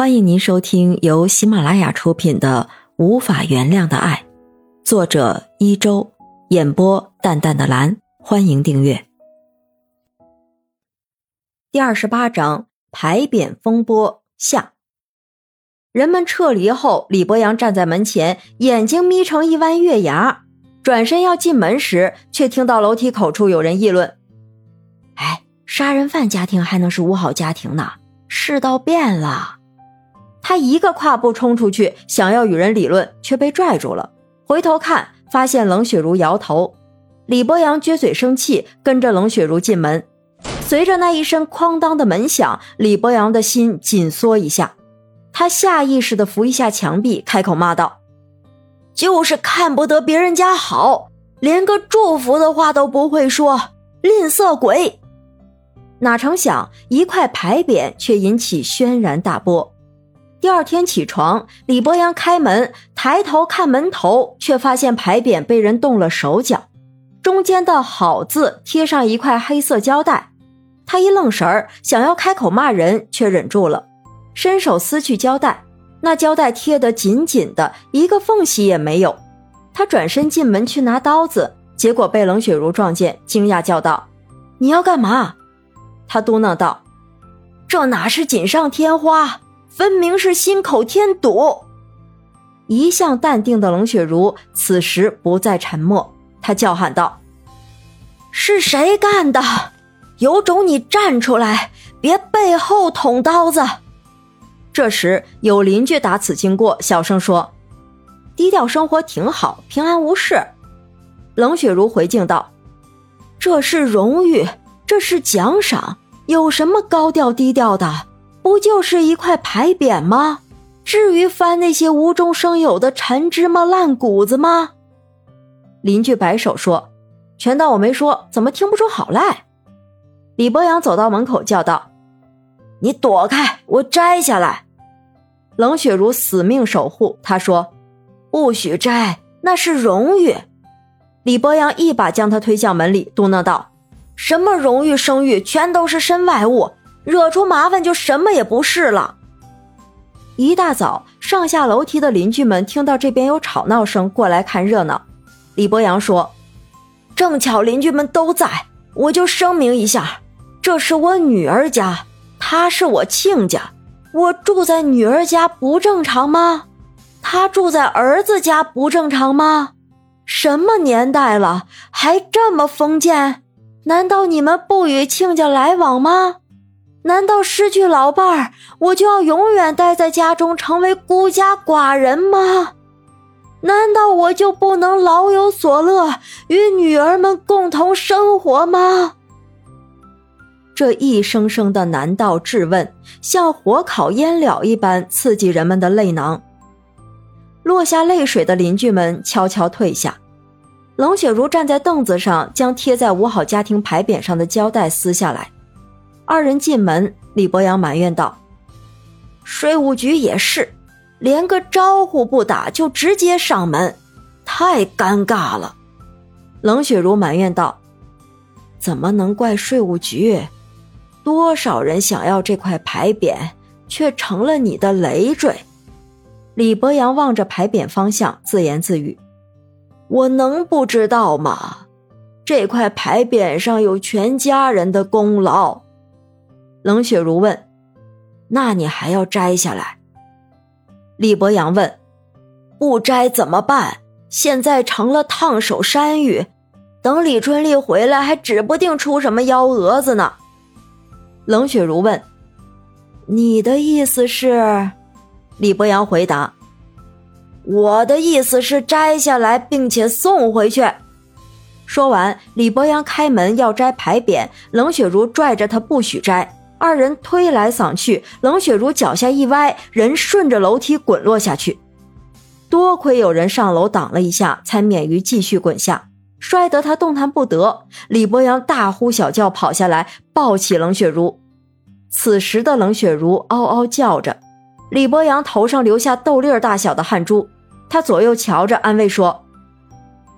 欢迎您收听由喜马拉雅出品的《无法原谅的爱》，作者一周，演播淡淡的蓝。欢迎订阅。第二十八章牌匾风波下。人们撤离后，李博阳站在门前，眼睛眯成一弯月牙，转身要进门时，却听到楼梯口处有人议论：“哎，杀人犯家庭还能是五好家庭呢？世道变了。”他一个跨步冲出去，想要与人理论，却被拽住了。回头看，发现冷雪茹摇头。李博阳撅嘴生气，跟着冷雪茹进门。随着那一声哐当的门响，李博阳的心紧缩一下。他下意识地扶一下墙壁，开口骂道：“就是看不得别人家好，连个祝福的话都不会说，吝啬鬼！”哪成想，一块牌匾却引起轩然大波。第二天起床，李博阳开门，抬头看门头，却发现牌匾被人动了手脚，中间的好字贴上一块黑色胶带。他一愣神儿，想要开口骂人，却忍住了，伸手撕去胶带，那胶带贴得紧紧的，一个缝隙也没有。他转身进门去拿刀子，结果被冷雪茹撞见，惊讶叫道：“你要干嘛？”他嘟囔道：“这哪是锦上添花？”分明是心口添堵。一向淡定的冷雪茹此时不再沉默，她叫喊道：“是谁干的？有种你站出来，别背后捅刀子！”这时有邻居打此经过，小声说：“低调生活挺好，平安无事。”冷雪茹回敬道：“这是荣誉，这是奖赏，有什么高调低调的？”不就是一块牌匾吗？至于翻那些无中生有的陈芝麻烂谷子吗？邻居摆手说：“全当我没说，怎么听不出好赖？”李博阳走到门口叫道：“你躲开，我摘下来。”冷雪茹死命守护，他说：“不许摘，那是荣誉。”李博阳一把将他推向门里，嘟囔道：“什么荣誉声誉，全都是身外物。”惹出麻烦就什么也不是了。一大早上下楼梯的邻居们听到这边有吵闹声，过来看热闹。李博阳说：“正巧邻居们都在，我就声明一下，这是我女儿家，她是我亲家。我住在女儿家不正常吗？她住在儿子家不正常吗？什么年代了，还这么封建？难道你们不与亲家来往吗？”难道失去老伴儿，我就要永远待在家中，成为孤家寡人吗？难道我就不能老有所乐，与女儿们共同生活吗？这一声声的难道质问，像火烤烟了一般刺激人们的泪囊。落下泪水的邻居们悄悄退下。冷雪茹站在凳子上，将贴在五好家庭牌匾上的胶带撕下来。二人进门，李博阳埋怨道：“税务局也是，连个招呼不打就直接上门，太尴尬了。”冷雪茹埋怨道：“怎么能怪税务局？多少人想要这块牌匾，却成了你的累赘。”李博阳望着牌匾方向，自言自语：“我能不知道吗？这块牌匾上有全家人的功劳。”冷雪茹问：“那你还要摘下来？”李博阳问：“不摘怎么办？现在成了烫手山芋，等李春丽回来，还指不定出什么幺蛾子呢。”冷雪茹问：“你的意思是？”李博阳回答：“我的意思是摘下来，并且送回去。”说完，李博阳开门要摘牌匾，冷雪茹拽着他不许摘。二人推来搡去，冷雪茹脚下一歪，人顺着楼梯滚落下去。多亏有人上楼挡了一下，才免于继续滚下，摔得他动弹不得。李博阳大呼小叫跑下来，抱起冷雪茹。此时的冷雪茹嗷嗷叫着，李博阳头上留下豆粒儿大小的汗珠。他左右瞧着，安慰说：“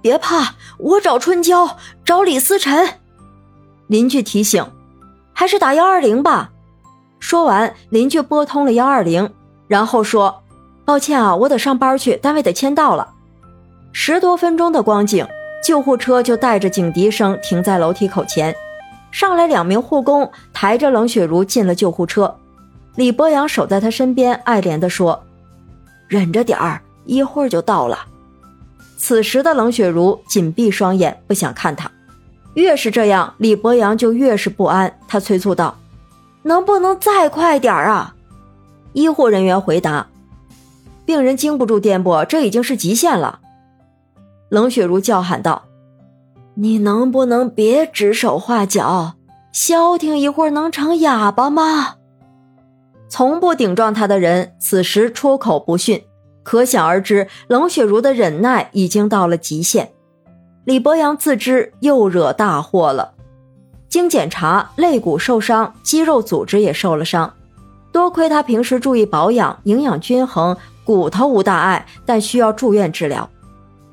别怕，我找春娇，找李思辰。”邻居提醒。还是打幺二零吧。说完，邻居拨通了幺二零。然后说：“抱歉啊，我得上班去，单位得签到了。”十多分钟的光景，救护车就带着警笛声停在楼梯口前，上来两名护工抬着冷雪茹进了救护车。李博阳守在他身边，爱怜地说：“忍着点儿，一会儿就到了。”此时的冷雪茹紧闭双眼，不想看他。越是这样，李博阳就越是不安。他催促道：“能不能再快点儿啊？”医护人员回答：“病人经不住颠簸，这已经是极限了。”冷雪如叫喊道：“你能不能别指手画脚？消停一会儿能成哑巴吗？”从不顶撞他的人，此时出口不逊，可想而知，冷雪如的忍耐已经到了极限。李博阳自知又惹大祸了，经检查，肋骨受伤，肌肉组织也受了伤。多亏他平时注意保养，营养均衡，骨头无大碍，但需要住院治疗。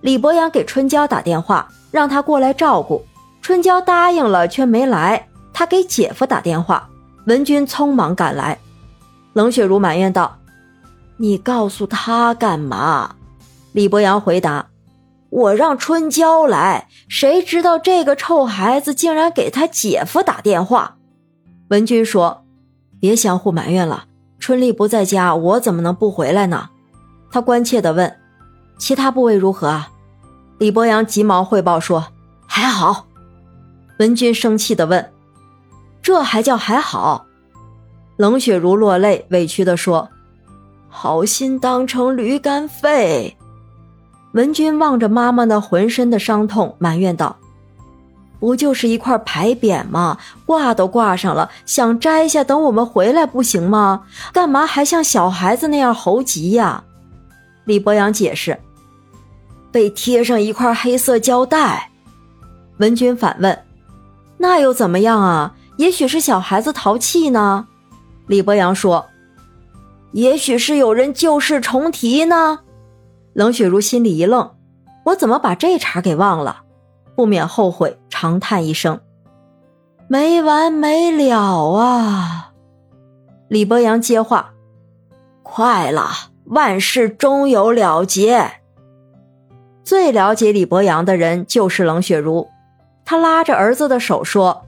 李博阳给春娇打电话，让他过来照顾。春娇答应了，却没来。他给姐夫打电话，文军匆忙赶来。冷雪茹埋怨道：“你告诉他干嘛？”李博阳回答。我让春娇来，谁知道这个臭孩子竟然给他姐夫打电话。文军说：“别相互埋怨了，春丽不在家，我怎么能不回来呢？”他关切地问：“其他部位如何啊？”李博阳急忙汇报说：“还好。”文军生气地问：“这还叫还好？”冷雪如落泪，委屈地说：“好心当成驴肝肺。”文君望着妈妈那浑身的伤痛，埋怨道：“不就是一块牌匾吗？挂都挂上了，想摘下等我们回来不行吗？干嘛还像小孩子那样猴急呀？”李博阳解释：“被贴上一块黑色胶带。”文君反问：“那又怎么样啊？也许是小孩子淘气呢。”李博阳说：“也许是有人旧事重提呢。”冷雪如心里一愣，我怎么把这茬给忘了？不免后悔，长叹一声：“没完没了啊！”李博阳接话：“快了，万事终有了结。”最了解李博阳的人就是冷雪如，他拉着儿子的手说：“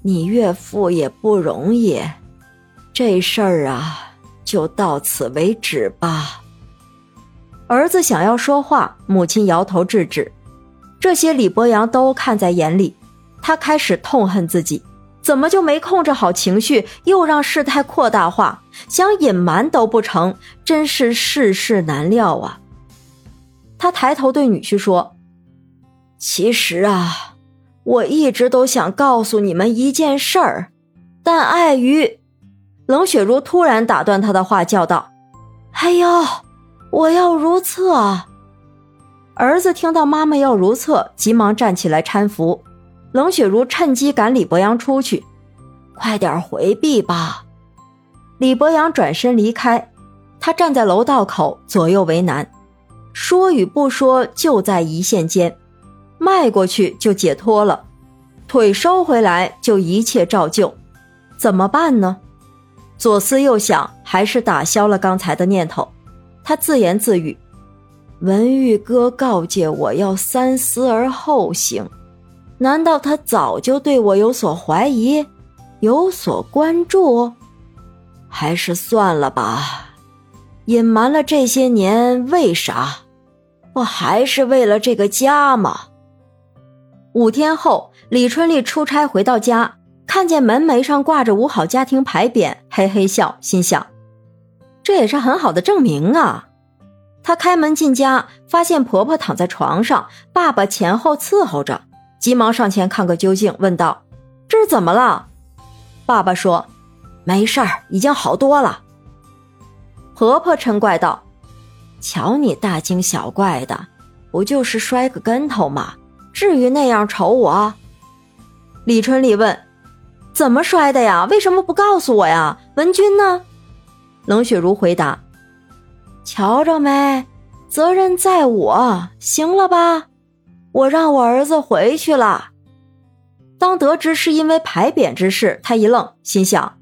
你岳父也不容易，这事儿啊，就到此为止吧。”儿子想要说话，母亲摇头制止。这些李博阳都看在眼里，他开始痛恨自己，怎么就没控制好情绪，又让事态扩大化，想隐瞒都不成，真是世事难料啊！他抬头对女婿说：“其实啊，我一直都想告诉你们一件事儿，但碍于……”冷雪茹突然打断他的话，叫道：“哎呦！”我要如厕。儿子听到妈妈要如厕，急忙站起来搀扶。冷雪茹趁机赶李博阳出去：“快点回避吧。”李博阳转身离开，他站在楼道口，左右为难，说与不说就在一线间，迈过去就解脱了，腿收回来就一切照旧，怎么办呢？左思右想，还是打消了刚才的念头。他自言自语：“文玉哥告诫我要三思而后行，难道他早就对我有所怀疑，有所关注？还是算了吧，隐瞒了这些年，为啥？不还是为了这个家吗？”五天后，李春丽出差回到家，看见门楣上挂着“五好家庭”牌匾，嘿嘿笑，心想。这也是很好的证明啊！她开门进家，发现婆婆躺在床上，爸爸前后伺候着，急忙上前看个究竟，问道：“这是怎么了？”爸爸说：“没事儿，已经好多了。”婆婆嗔怪道：“瞧你大惊小怪的，不就是摔个跟头吗？至于那样瞅我？”李春丽问：“怎么摔的呀？为什么不告诉我呀？文君呢？”冷雪茹回答：“瞧着没，责任在我，行了吧？我让我儿子回去了。”当得知是因为牌匾之事，他一愣，心想：“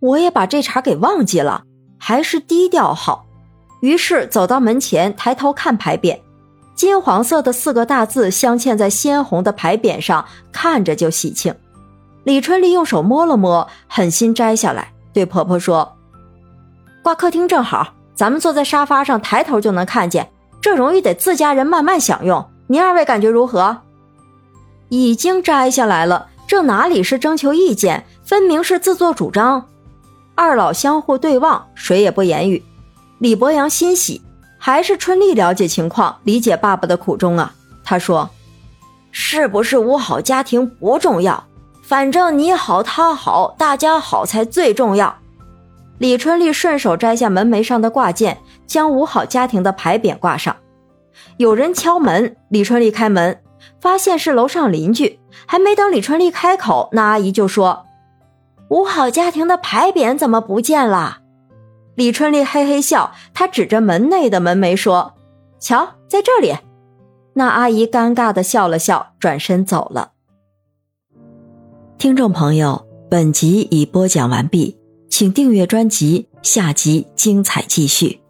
我也把这茬给忘记了，还是低调好。于是走到门前，抬头看牌匾，金黄色的四个大字镶嵌在鲜红的牌匾上，看着就喜庆。李春丽用手摸了摸，狠心摘下来，对婆婆说：“挂客厅正好，咱们坐在沙发上，抬头就能看见。这荣誉得自家人慢慢享用。您二位感觉如何？”已经摘下来了，这哪里是征求意见，分明是自作主张。二老相互对望，谁也不言语。李博阳欣喜，还是春丽了解情况，理解爸爸的苦衷啊。他说：“是不是五好家庭不重要，反正你好他好，大家好才最重要。”李春丽顺手摘下门楣上的挂件，将五好家庭的牌匾挂上。有人敲门，李春丽开门，发现是楼上邻居。还没等李春丽开口，那阿姨就说：“五好家庭的牌匾怎么不见了？”李春丽嘿嘿笑，她指着门内的门楣说：“瞧，在这里。”那阿姨尴尬的笑了笑，转身走了。听众朋友，本集已播讲完毕，请订阅专辑，下集精彩继续。